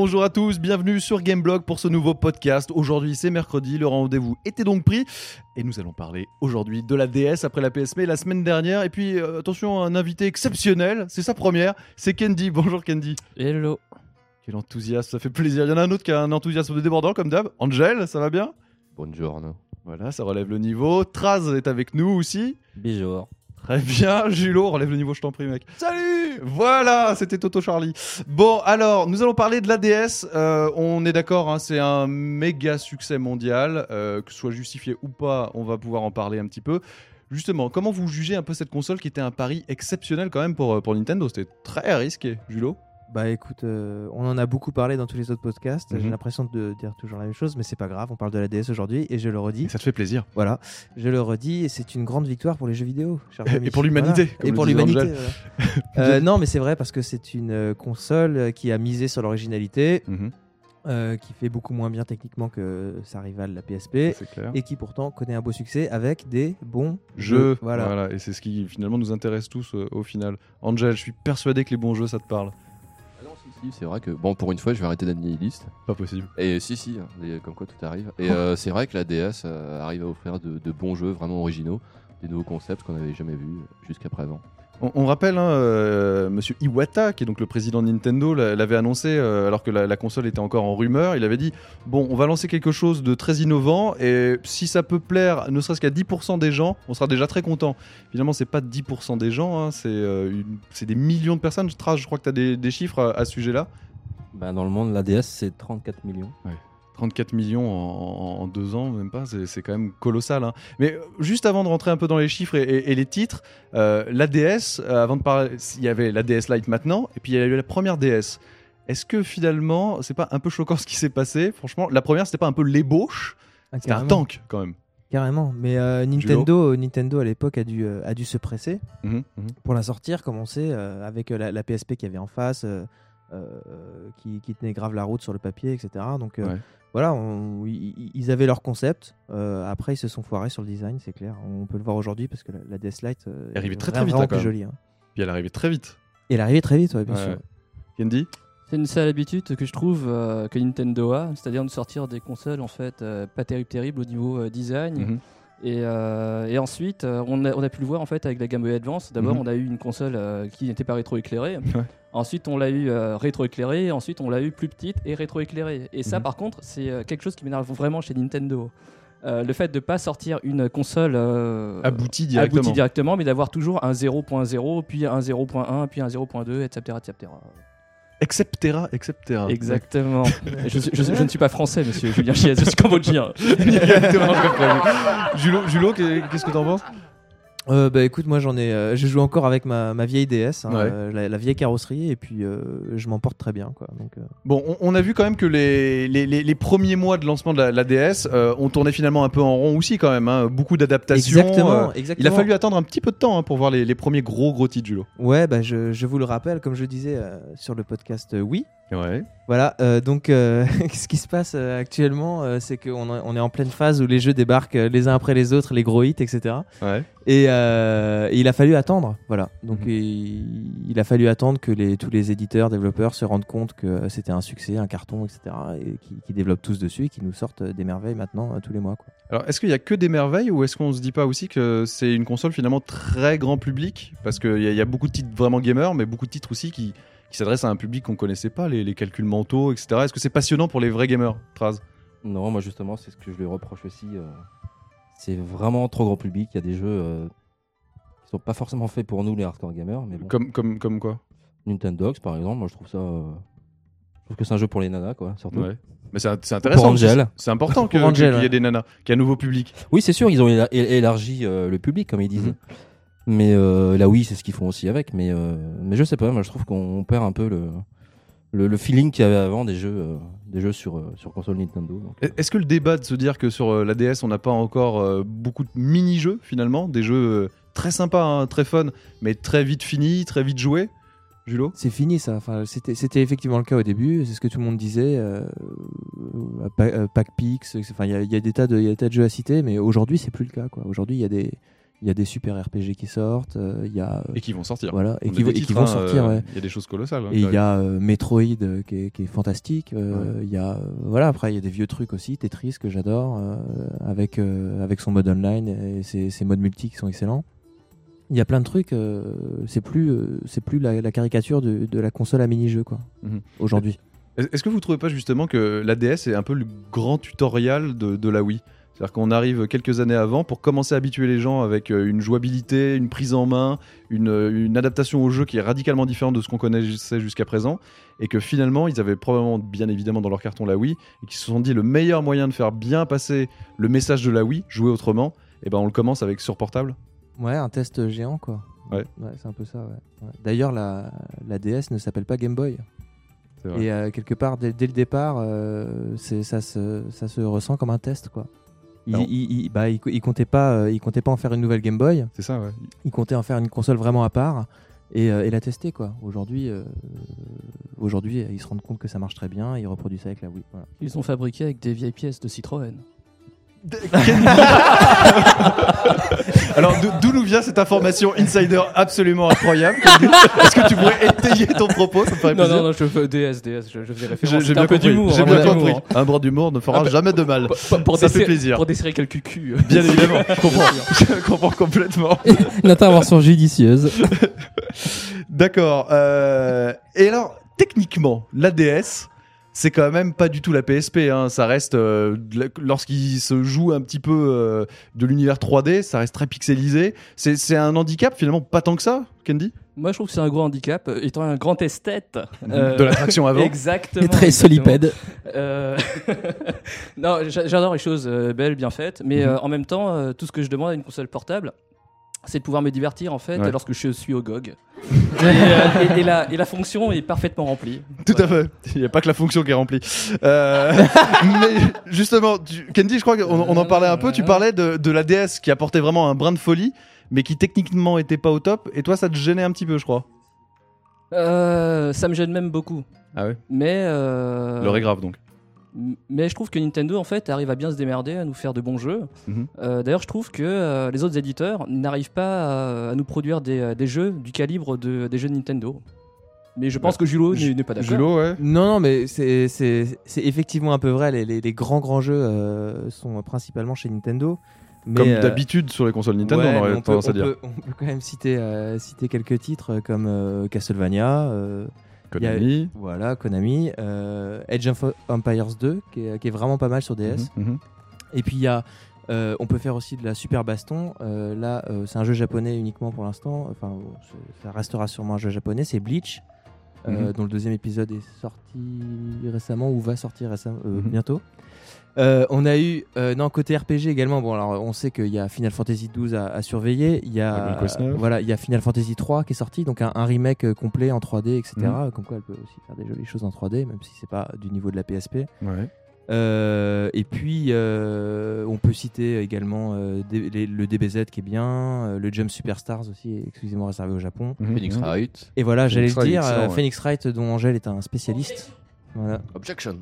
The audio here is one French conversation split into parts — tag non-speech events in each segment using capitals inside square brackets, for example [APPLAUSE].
Bonjour à tous, bienvenue sur Gameblog pour ce nouveau podcast. Aujourd'hui c'est mercredi, le rendez-vous était donc pris et nous allons parler aujourd'hui de la DS après la PSP la semaine dernière. Et puis euh, attention, un invité exceptionnel, c'est sa première, c'est Candy. Bonjour Candy. Hello. Quel enthousiasme, ça fait plaisir. Il y en a un autre qui a un enthousiasme débordant comme d'hab. Angel, ça va bien? Buongiorno. Voilà, ça relève le niveau. Traz est avec nous aussi. Bijou. Très bien, Julo, relève le niveau, je t'en prie, mec. Salut Voilà, c'était Toto Charlie. Bon, alors, nous allons parler de l'ADS. Euh, on est d'accord, hein, c'est un méga succès mondial. Euh, que ce soit justifié ou pas, on va pouvoir en parler un petit peu. Justement, comment vous jugez un peu cette console qui était un pari exceptionnel quand même pour, euh, pour Nintendo? C'était très risqué, Julo? Bah écoute, euh, on en a beaucoup parlé dans tous les autres podcasts. Mhm. J'ai l'impression de dire toujours la même chose, mais c'est pas grave. On parle de la DS aujourd'hui et je le redis. Et ça te fait plaisir. Voilà, je le redis et c'est une grande victoire pour les jeux vidéo. Et- pour l'humanité, Voilà. Et pour l'humanité. Voilà. Euh, non, mais c'est vrai parce que c'est une euh, console qui a misé sur l'originalité, Mhm, euh, qui fait beaucoup moins bien techniquement que sa rivale la PSP. clair. Et qui pourtant connaît un beau succès avec des bons Jeux, Voilà. voilà. Et c'est ce qui finalement nous intéresse tous au final. Angel, je suis persuadé que les bons jeux, ça te parle. Si, c'est vrai que, bon, pour une fois, je vais arrêter d'être nihiliste. Pas possible. Et si, si, comme quoi tout arrive. Et euh, c'est vrai que la DS euh, arrive à offrir de, de bons jeux vraiment originaux, des nouveaux concepts qu'on n'avait jamais vus jusqu'à présent. On, on rappelle, hein, euh, Monsieur Iwata, qui est donc le président de Nintendo, l'a- l'avait annoncé euh, alors que la, la console était encore en rumeur. Il avait dit bon, on va lancer quelque chose de très innovant et si ça peut plaire, ne serait-ce qu'à 10% des gens, on sera déjà très content. Finalement, c'est pas 10% des gens, hein, c'est euh, c'est des millions de personnes. Tras, je crois que tu as des, des chiffres à, à ce sujet-là. Bah, dans le monde, la DS, c'est 34 millions. 34 millions en, deux ans, même pas, c'est quand même colossal. hein. Mais euh, juste avant de rentrer un peu dans les chiffres et, et- et les titres, euh, la DS, euh, avant de parler, il y avait la DS Lite maintenant, et puis il y a eu la première DS. Est-ce que finalement, c'est pas un peu choquant ce qui s'est passé? Franchement, la première, c'était pas un peu l'ébauche? Ah, C'était un tank quand même. Carrément. Mais euh, Nintendo, Nintendo à l'époque a dû, euh, a dû se presser. Mhm, mhm. pour la sortir, comme on sait, euh, avec la, la PSP qu'il y avait en face, qui, qui tenait grave la route sur le papier, etc. Donc euh, Ouais. voilà, on- ils ils avaient leur concept. Euh, après, ils se sont foirés sur le design, c'est clair. On peut le voir aujourd'hui parce que la, la euh, Elle est arrivée est très, très vraiment vite, hein, jolie. hein. Puis elle arrivait très vite. Et elle est arrivée très vite, ouais, bien Ouais. sûr. Candy C'est une sale habitude que je trouve euh, que Nintendo a, c'est-à-dire de sortir des consoles en fait euh, pas terribles terribles au niveau euh, design. Mhm. Et, euh, et ensuite, euh, on, a, on a pu le voir en fait avec la Game Boy Advance. D'abord, Mhm. on a eu une console euh, qui n'était pas rétroéclairée. Ouais. Ensuite, on l'a eu euh, rétroéclairée. Ensuite, on l'a eu plus petite et rétroéclairée. Et ça, Mhm. par contre, c'est euh, quelque chose qui m'énerve vraiment chez Nintendo. Euh, le fait de ne pas sortir une console euh, Abouti directement. aboutie directement, mais d'avoir toujours un 0.0, puis un 0.1, puis un 0.2, etc. etc. Exceptera, exceptera. Exactement. [LAUGHS] je, ne suis pas français, monsieur Julien Chiez, [LAUGHS] [LAUGHS] je suis cambodgien. Exactement. Julo, Julo, qu'est-ce que t'en penses? Euh, bah écoute, moi j'en ai, euh, je joue encore avec ma, ma vieille DS, hein, Ouais. euh, la, la vieille carrosserie, et puis euh, je m'en porte très bien, quoi. Donc, Bon, on, on a vu quand même que les, les, les- les premiers mois de lancement de la, la DS, euh, on tournait finalement un peu en rond aussi quand même. hein. Beaucoup d'adaptations. exactement, exactement. il a fallu attendre un petit peu de temps hein, pour voir les, les premiers gros gros titres Julo. Ouais, bah je, je vous le rappelle, comme je disais sur le podcast Oui. Ouais. Voilà, euh, donc euh, [LAUGHS] ce qui se passe euh, actuellement, c'est qu'on est- on est en pleine phase où les jeux débarquent les uns après les autres, les gros hits, etc. Ouais. Et, et il a fallu attendre, voilà. Donc Mhm. il, il a fallu attendre que les, tous les éditeurs, développeurs se rendent compte que c'était un succès, un carton, etc. Et qui, qui développent tous dessus et qui nous sortent des merveilles maintenant tous les mois. Quoi. Alors, est-ce qu'il y a que des merveilles ou est-ce qu'on se dit pas aussi que c'est une console finalement très grand public? Parce qu'il y, y a beaucoup de titres vraiment gamers, mais beaucoup de titres aussi qui, qui s'adressent à un public qu'on connaissait pas, les, les calculs mentaux, etc. Est-ce que c'est passionnant pour les vrais gamers, Traz? Non, moi justement, c'est ce que je lui reproche aussi. euh, c'est vraiment trop grand public. Il y a des jeux euh, qui sont pas forcément faits pour nous, les hardcore gamers. Mais bon. comme, comme, comme quoi? Nintendo, par exemple, moi je trouve ça. euh, Je trouve que c'est un jeu pour les nanas, quoi, surtout. Ouais. Mais c'est intéressant. Pour Angel. C'est- important qu'il y ait des nanas, qu'il y ait un nouveau public. Oui, c'est sûr, ils ont élargi euh, le public, comme ils disaient. Mhm. Mais euh, là, oui, c'est ce qu'ils font aussi avec. Mais, euh, mais je sais pas, moi je trouve qu'on perd un peu le, le, le feeling qu'il y avait avant des jeux, euh, des jeux sur, euh, sur console Nintendo. donc. Est-ce que le débat de se dire que sur euh, la DS on n'a pas encore euh, beaucoup de mini-jeux finalement, des jeux euh, très sympas, hein, très fun, mais très vite finis, très vite joués Julo? C'est fini ça. Enfin, c'était, c'était effectivement le cas au début. C'est ce que tout le monde disait. Euh, euh, Pa- euh, Pac Pix. Enfin, il y, a- il y a des tas de, il y a des tas de jeux à citer, mais aujourd'hui c'est plus le cas. Quoi. Aujourd'hui, il y a des, Il y a des super RPG qui sortent. euh, Il y a euh, Et qui vont sortir. voilà et qui, et vont hein, sortir. euh, ouais. Il y a des choses colossales. hein, Et il y a euh, Metroid qui, est, qui est fantastique. Il y a voilà après il y a des vieux trucs aussi. Tetris que j'adore avec avec son mode online et ses, ses modes multi qui sont excellents. Il y a plein de trucs. c'est plus c'est plus la, la caricature de, de la console à mini-jeu quoi. Mhm. Aujourd'hui. Est- Est-ce que vous trouvez pas justement que la DS est un peu le grand tutoriel de, de la Wii? C'est-à-dire qu'on arrive quelques années avant pour commencer à habituer les gens avec euh, une jouabilité, une prise en main, une, euh, une adaptation au jeu qui est radicalement différente de ce qu'on connaissait jusqu'à présent, et que finalement ils avaient probablement bien évidemment dans leur carton la Wii, et qui se sont dit le meilleur moyen de faire bien passer le message de la Wii, jouer autrement, et ben on le commence avec sur portable. Ouais, un test géant quoi. Ouais. c'est un peu ça. Ouais. Ouais. D'ailleurs, la, la DS ne s'appelle pas Game Boy. Et euh, quelque part, dès, dès le départ, euh, c'est ça se, ça se ressent comme un test quoi. Il, Alors- il, il- bah, il, co- il comptait pas, euh, il comptait pas en faire une nouvelle Game Boy. C'est ça, ouais. Il comptait en faire une console vraiment à part et, euh, et la tester quoi. Aujourd'hui, euh, aujourd'hui, ils se rendent compte que ça marche très bien. Et ils reproduisent ça avec la Wii. Voilà. Ils sont fabriqués avec des vieilles pièces de Citroën. Alors d'où- nous vient cette information insider absolument incroyable Est-ce que tu pourrais étayer ton propos? Ça me ferait Non, plaisir. non, non, je veux DS, DS, je, je faisais J'ai référence. j'ai C'était bien un peu compris. d'humour. J'ai un bien compris. d'humour. Un bras d'humour ne fera Ah bah- jamais de mal. Pour, pour Ça fait plaisir. Pour desserrer quelques culs. Bien [LAUGHS] évidemment, je comprends. [LAUGHS] Je comprends complètement. Une intervention judicieuse. [LAUGHS] D'accord. euh, Et alors, techniquement, la DS, c'est quand même pas du tout la PSP. hein. Ça reste, euh, lorsqu'il se joue un petit peu euh, de l'univers 3D, ça reste très pixelisé. C'est un handicap finalement, pas tant que ça, Candy Moi, je trouve que c'est un gros handicap. euh, Étant un grand esthète. euh, De l'attraction avant. Exactement. Et très solipède. Euh, [LAUGHS] non, j'a- j'adore les choses belles, bien faites, mais euh, en même temps, tout ce que je demande à une console portable, c'est de pouvoir me divertir en fait Ouais. lorsque je suis au GOG. [LAUGHS] et, euh, et- et la, et la fonction est parfaitement remplie. Tout à fait. Il n'y a pas que la fonction qui est remplie. Euh, [LAUGHS] mais justement, tu- Candy, je crois qu'on on en parlait un peu. Tu parlais de, de la DS qui apportait vraiment un brin de folie, mais qui techniquement était pas au top. Et toi, ça te gênait un petit peu, je crois. Euh, ça me gêne même beaucoup. Ah ouais Mais, euh, L'heure est grave donc. Mais je trouve que Nintendo en fait arrive à bien se démerder, à nous faire de bons jeux. Mhm. Euh, D'ailleurs, je trouve que euh, les autres éditeurs n'arrivent pas à, à nous produire des, euh, des jeux du calibre de, des jeux de Nintendo. Mais je pense que Julo Ju- n'est pas d'accord. Julo, ouais. Non, non, mais c'est effectivement un peu vrai. Les, les- les grands grands jeux euh, sont principalement chez Nintendo. Mais, Comme euh, d'habitude sur les consoles Nintendo, ouais, on aurait on, peut, tendance à on dire. peut- on peut quand même citer, euh, citer quelques titres comme euh, Castlevania, euh, Konami. voilà, Konami, euh, Age of Empires 2, qui est, qui est vraiment pas mal sur DS. Mhm, mhm. Et puis il y a, euh, on peut faire aussi de la Super Baston. Euh, là, euh, c'est un jeu japonais uniquement pour l'instant. Enfin, ça restera sûrement un jeu japonais. C'est Bleach, euh, Mhm. dont le deuxième épisode est sorti récemment ou va sortir récemment, euh, Mhm. bientôt. Euh, on a eu, euh, non, côté RPG également. Bon, alors on sait qu'il y a Final Fantasy XII à, à surveiller. Il y a, voilà, il y a Final Fantasy 3 qui est sorti, donc un, un remake complet en 3D, etc. Mhm. Comme quoi, elle peut aussi faire des jolies choses en 3D, même si c'est pas du niveau de la PSP. Ouais. Et puis, on peut citer également euh, D- les- le DBZ qui est bien, euh, le Jump Superstars aussi, exclusivement réservé au Japon. Mhm, Phoenix mhm. Wright. Et voilà, j'allais Phoenix le Wright, dire, excellent, euh, ouais. Phoenix Wright, dont Angèle est un spécialiste. Voilà. Objection.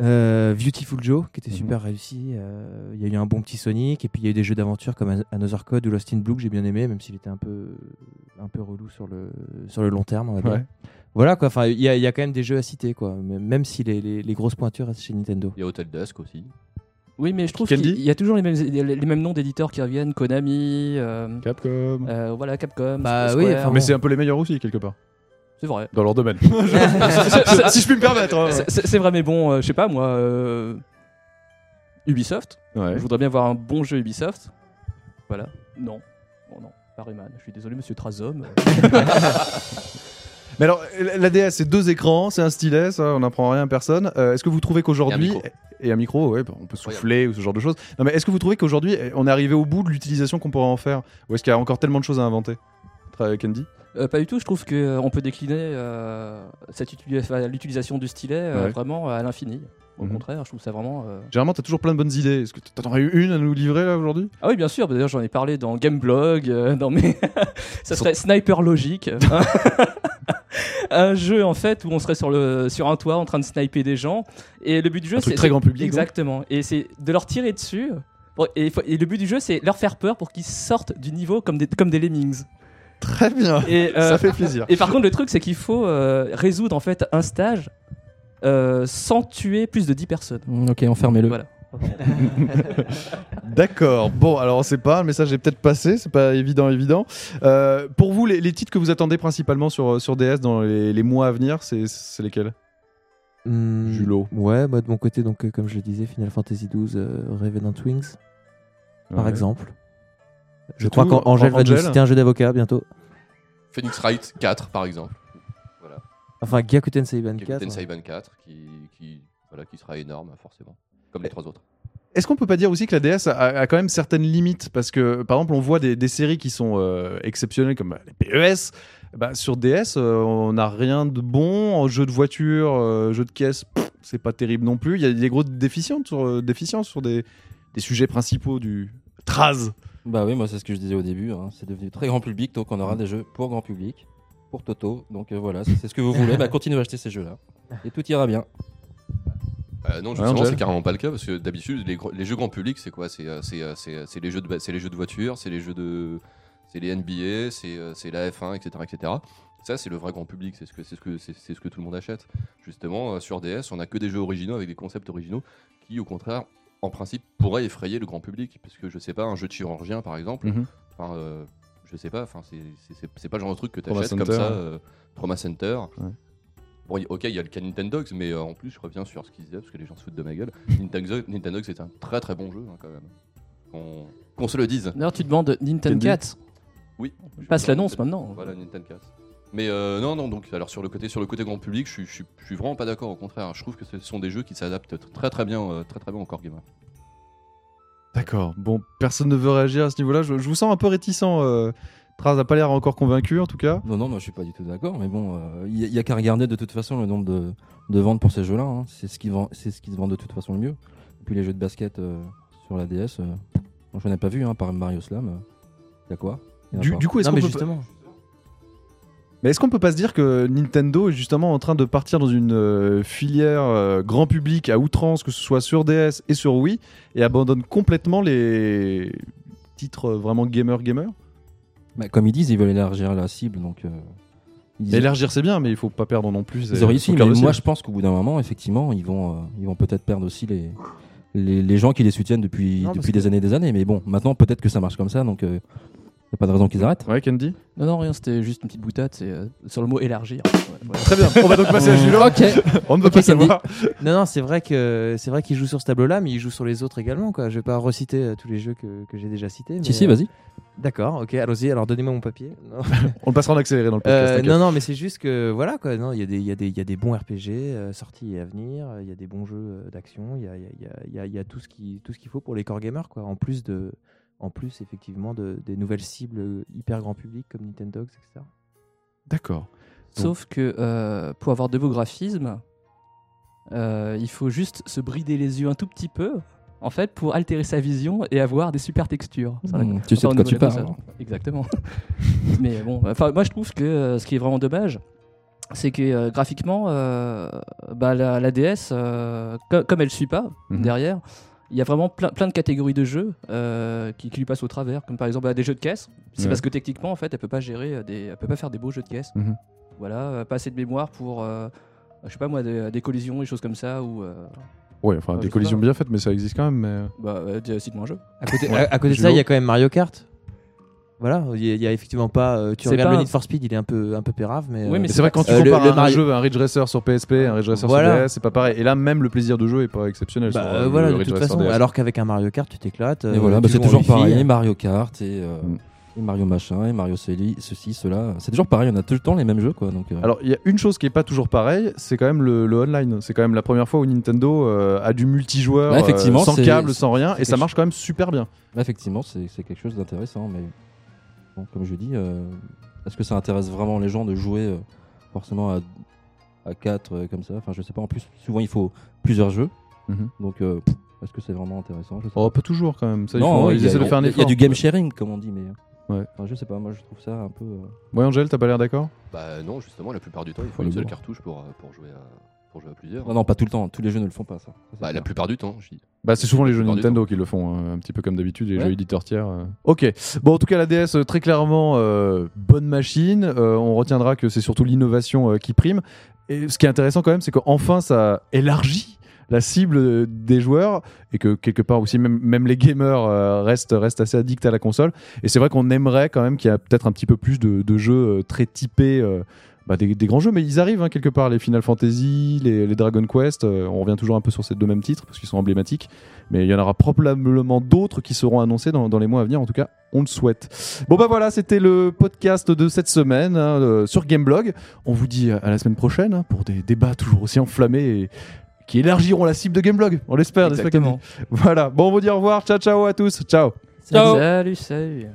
Euh, Beautiful Joe, qui était Mhm. super réussi. Euh, Il y a eu un bon petit Sonic, et puis il y a eu des jeux d'aventure comme An- Another Code ou Lost in Blue que j'ai bien aimé, même s'il était un peu, un peu relou sur le, sur le long terme, on va dire. Ouais. Voilà quoi, enfin, il y, a- il y a quand même des jeux à citer, quoi, même même si les, les- les grosses pointures restent chez Nintendo. Il y a Hotel Dusk aussi. Oui, mais je trouve qu'il y a toujours les mêmes, les mêmes noms d'éditeurs qui reviennent Konami, euh, Capcom. euh, voilà, Capcom. Bah Square. oui, enfin, Mais c'est un peu les meilleurs aussi, quelque part. c'est vrai. Dans leur domaine. [LAUGHS] [LAUGHS] si je puis me permettre. hein. C'est- vrai, mais bon, euh, je sais pas moi. euh, Ubisoft. Ouais. Je voudrais bien voir un bon jeu Ubisoft. Voilà. Non. Oh non, pas Rayman. Je suis désolé, monsieur Trazom. [LAUGHS] Mais alors, la DS, c'est deux écrans, c'est un stylet, ça, on n'apprend rien à personne. Euh, est-ce que vous trouvez qu'aujourd'hui. Et un micro. Ouais, bah, on peut souffler ou ce genre de choses. Non, mais est-ce que vous trouvez qu'aujourd'hui, eh, on est arrivé au bout de l'utilisation qu'on pourrait en faire? Ou est-ce qu'il y a encore tellement de choses à inventer? Candy Euh, pas du tout. Je trouve que euh, on peut décliner euh, l'utilisation du stylet euh, Ouais. vraiment à l'infini. Au Mhm. contraire, je trouve ça vraiment. euh, Généralement, t'as toujours plein de bonnes idées. Est-ce que t'en aurais eu une à nous livrer là aujourd'hui? Ah oui, bien sûr. D'ailleurs, j'en ai parlé dans Gameblog, euh, dans mes. [LAUGHS] ça serait Sniper Logique. [LAUGHS] [LAUGHS] [LAUGHS] un jeu en fait où on serait sur le sur un toit en train de sniper des gens et le but du jeu c'est très grand public, donc. exactement et c'est de leur tirer dessus et, le but du jeu, c'est leur faire peur pour qu'ils sortent du niveau comme des, comme des lemmings. Très bien. Et, euh, Ça fait plaisir. et par contre, le truc, c'est qu'il faut euh, résoudre en fait un stage euh, sans tuer plus de 10 personnes. Ok, enfermez-le. Voilà. [LAUGHS] D'accord. Bon, alors on sait pas, le message est peut-être passé, c'est pas évident, évident. Euh, pour vous, les, les titres que vous attendez principalement sur, sur DS dans les, les mois à venir, c'est c'est lesquels? Hmm, Julot. Ouais, moi de mon côté, donc euh, comme je le disais, Final Fantasy XII, euh, Revenant Wings, par exemple. Je C'est crois qu'Angèle va nous citer un jeu d'avocat bientôt. Phoenix Wright 4 par exemple. Voilà. Enfin, Gyakuten Seiban Captain 4. Saiban 4 qui, qui, voilà, qui sera énorme forcément. Comme les trois autres. Est-ce qu'on peut pas dire aussi que la DS a, a quand même certaines limites? Parce que, par exemple, on voit des, des séries qui sont euh, exceptionnelles comme les PES. Bah, sur DS, euh, on n'a rien de bon. En jeu de voiture, euh, jeu de caisse, c'est pas terrible non plus. Il y a des grosses déficiences sur, euh, déficiences sur des, des sujets principaux du Traz. Bah oui, moi c'est ce que je disais au début. hein. C'est devenu très grand public, donc on aura des jeux pour grand public, pour Toto. Donc euh, voilà, si c'est ce que vous voulez. bah [LAUGHS] continuez à acheter ces jeux-là. Et tout ira bien. Euh, non, justement, c'est carrément pas le cas parce que d'habitude, les, jeux grand public, c'est quoi? C'est euh, euh, les jeux de, les jeux de voiture, c'est les jeux de, c'est les NBA, c'est la F1, etc., etc. Ça, c'est le vrai grand public. C'est ce que c'est ce que c'est c'est ce que tout le monde achète. Justement, euh, sur DS, on a que des jeux originaux avec des concepts originaux qui, au contraire, en principe, pourraient effrayer le grand public. Parce que je sais pas, un jeu de chirurgien, par exemple. Euh, je sais pas. Enfin, c'est- pas le genre de truc que tu achètes comme ça. Trauma Center. Ouais. Bon, ok, il y a le cas Nintendogs, mais euh, en plus, je reviens sur ce qu'ils disaient parce que les gens se foutent de ma gueule. [LAUGHS] Nintendogs, Nintendogs c'est un très très bon jeu hein, quand même. Qu'on qu'on se le dise. D'ailleurs, tu demandes Nintendo. 4. Oui. Passe Je- l'annonce maintenant. Voilà, Nintendo 4. Mais euh, non, non, donc alors sur le côté, sur le côté grand public, je suis, je suis, je suis vraiment pas d'accord. Au contraire, je trouve que ce sont des jeux qui s'adaptent très très bien, euh, très très bien au core gamer. D'accord. Bon, personne ne veut réagir à ce niveau-là. Je, je vous sens un peu réticent. Euh, Traz n'a pas l'air encore convaincu, en tout cas. Non, non, moi je suis pas du tout d'accord. Mais bon, il y, a qu'à regarder de toute façon le nombre de, de ventes pour ces jeux-là. hein. C'est ce qui vend, c'est ce qui se vend de toute façon le mieux. Et puis les jeux de basket euh, sur la DS, euh, moi, j'en ai pas vu, hein, par Mario Slam. Il y a quoi? Y a Du, coup, est-ce Non, qu'on peut, justement. mais est-ce qu'on peut pas se dire que Nintendo est justement en train de partir dans une euh, filière euh, grand public à outrance, que ce soit sur DS et sur Wii, et abandonne complètement les titres euh, vraiment gamer-gamer Bah, Comme ils disent, ils veulent élargir la cible. Donc, euh, ils, Élargir, c'est bien, mais il faut pas perdre non plus. ils euh, ont réussi. son Mais moi je pense qu'au bout d'un moment, effectivement, ils vont, euh, ils vont peut-être perdre aussi les, les, les gens qui les soutiennent depuis, Non, parce depuis que- des années et des années. Mais bon, maintenant peut-être que ça marche comme ça. Donc il n'y a pas de raison qu'ils arrêtent. Ouais, Candy Non, non, rien, c'était juste une petite boutade c'est, euh, sur le mot élargir. [LAUGHS] Ouais, voilà. Très bien. On va donc [LAUGHS] passer à Julien. Ok. On ne veut Ok, pas Candy. savoir. Non, non, c'est vrai que c'est vrai qu'il joue sur ce tableau-là, mais il joue sur les autres également. Quoi. Je vais pas reciter euh, tous les jeux que, que j'ai déjà cités. mais, Si, si, euh, vas-y. D'accord, ok, allons-y. Alors donnez-moi mon papier. Non. [LAUGHS] On le passera en accéléré dans le podcast. Euh, t'inquiète. non, non, mais c'est juste que voilà quoi. Non, il y, a des- il y, a des- il y a des bons RPG euh, sortis et à venir. Il y a des bons jeux euh, d'action. Il y a, il y a- il y a- il y a- il y a tout ce qui tout ce qu'il faut pour les core gamers quoi. En plus de en plus effectivement de, des nouvelles cibles euh, hyper grand public comme Nintendo, etc. D'accord. Sauf que euh, pour avoir de beaux graphismes, euh, il faut juste se brider les yeux un tout petit peu, en fait, pour altérer sa vision et avoir des super textures. Mmh, tu sais de quoi tu parles. Exactement. [LAUGHS] Mais bon, enfin, moi je trouve que euh, ce qui est vraiment dommage, c'est que euh, graphiquement, euh, bah, la, la DS, euh, co- comme elle suit pas Mhm. derrière, il y a vraiment plein, plein de catégories de jeux euh, qui, qui lui passent au travers, comme par exemple bah, des jeux de caisse. C'est Ouais. parce que techniquement, en fait, elle peut pas gérer euh, des, elle peut pas faire des beaux jeux de caisse. Mhm. Voilà, euh, pas assez de mémoire pour, euh, je sais pas moi, des, des collisions, des choses comme ça, ou euh, Ouais, enfin, des collisions pas. bien faites, mais ça existe quand même. Mais... bah, euh, cite-moi un jeu. À côté, Ouais. à, à côté de ça, il y a quand même Mario Kart. Voilà, il y, a- il y a effectivement pas. euh, tu C'est regardes pas le un- Need for Speed, il est un peu un peu pérave, mais. Oui, euh, mais c'est vrai pas- quand tu euh, compares le un Mario- jeu, un Ridge Racer sur PSP, un Ridge Racer Voilà. sur DS, c'est pas pareil. Et là, même le plaisir de jeu est pas exceptionnel. bah, sur, euh, voilà, de Ridge toute Racer façon. DS. Alors qu'avec un Mario Kart, tu t'éclates. Et voilà, bah, c'est toujours pareil. Mario Kart et, euh, Mm. et Mario machin et Mario Celi, ceci, cela. C'est toujours pareil. On a tout le temps les mêmes jeux, quoi. Donc, euh, Alors, il y a une chose qui est pas toujours pareille, c'est quand même le, le online. C'est quand même la première fois où Nintendo euh, a du multijoueur Ouais, effectivement, euh, sans câble, sans rien, et ça marche quand même super bien. Effectivement, c'est c'est quelque chose d'intéressant, mais bon, comme je dis, euh, est-ce que ça intéresse vraiment les gens de jouer euh, forcément à, à 4 comme ça? Enfin, je sais pas. En plus, souvent, il faut plusieurs jeux, Mhm. donc euh, pff, est-ce que c'est vraiment intéressant? Je sais Oh, pas toujours quand même. Ça, Non, ouais, il y a- essaient de faire un il y a- effort. Il y a du game sharing, comme on dit, mais Ouais. enfin, je sais pas. Moi, je trouve ça un peu. euh, Ouais, Angèle, t'as pas l'air d'accord? Bah non, justement, la plupart du temps, il faut une le seule cartouche pour, euh, pour, jouer à, pour jouer à plusieurs. Non, non, pas tout le temps. Tous les jeux ne le font pas, ça. Bah, la plupart du temps, je dis. Bah, c'est souvent les jeux Nintendo qui le font, hein, un petit peu comme d'habitude, les Ouais. jeux éditeurs tiers. euh. Ok. Bon, en tout cas, la DS, euh, très clairement, euh, bonne machine. Euh, on retiendra que c'est surtout l'innovation qui prime. Et ce qui est intéressant quand même, c'est qu'enfin, ça élargit la cible des joueurs et que quelque part aussi, même, même les gamers euh, restent, restent assez addicts à la console. Et c'est vrai qu'on aimerait quand même qu'il y a peut-être un petit peu plus de, de jeux très typés. euh, bah, des, des grands jeux, mais ils arrivent hein, quelque part, les Final Fantasy, les, les Dragon Quest, euh, on revient toujours un peu sur ces deux mêmes titres parce qu'ils sont emblématiques, mais il y en aura probablement d'autres qui seront annoncés dans, dans les mois à venir, en tout cas, on le souhaite. Bon bah voilà, c'était le podcast de cette semaine hein, euh, sur Gameblog. On vous dit à la semaine prochaine hein, pour des débats toujours aussi enflammés et qui élargiront la cible de Gameblog, on l'espère. Exactement. Voilà, bon on vous dit au revoir, ciao ciao à tous, ciao Salut, salut.